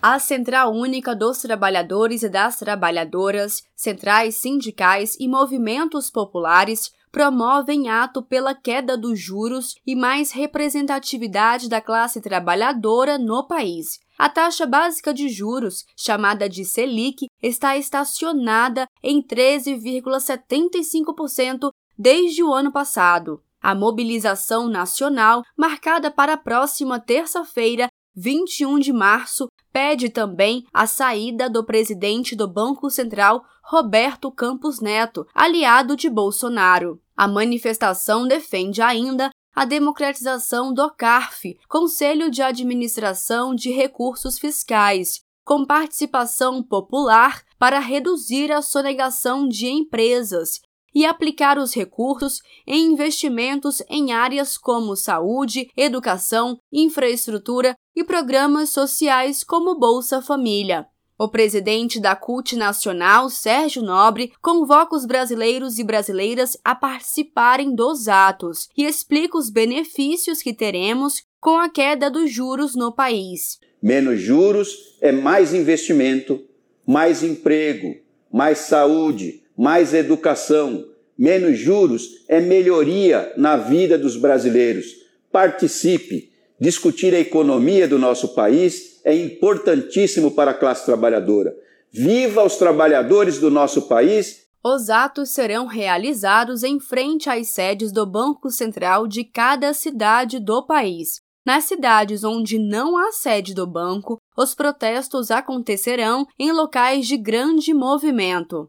A Central Única dos Trabalhadores e das Trabalhadoras, centrais sindicais e movimentos populares promovem ato pela queda dos juros e mais representatividade da classe trabalhadora no país. A taxa básica de juros, chamada de Selic, está estacionada em 13,75% desde o ano passado. A mobilização nacional, marcada para a próxima terça-feira, 21 de março, pede também a saída do presidente do Banco Central, Roberto Campos Neto, aliado de Bolsonaro. A manifestação defende ainda a democratização do CARF, Conselho de Administração de Recursos Fiscais, com participação popular para reduzir a sonegação de empresas e aplicar os recursos em investimentos em áreas como saúde, educação, infraestrutura e programas sociais como Bolsa Família. O presidente da CUT Nacional, Sérgio Nobre, convoca os brasileiros e brasileiras a participarem dos atos e explica os benefícios que teremos com a queda dos juros no país. Menos juros é mais investimento, mais emprego, mais saúde, mais educação. Menos juros é melhoria na vida dos brasileiros. Participe. Discutir a economia do nosso país é importantíssimo para a classe trabalhadora. Viva os trabalhadores do nosso país! Os atos serão realizados em frente às sedes do Banco Central de cada cidade do país. Nas cidades onde não há sede do banco, os protestos acontecerão em locais de grande movimento.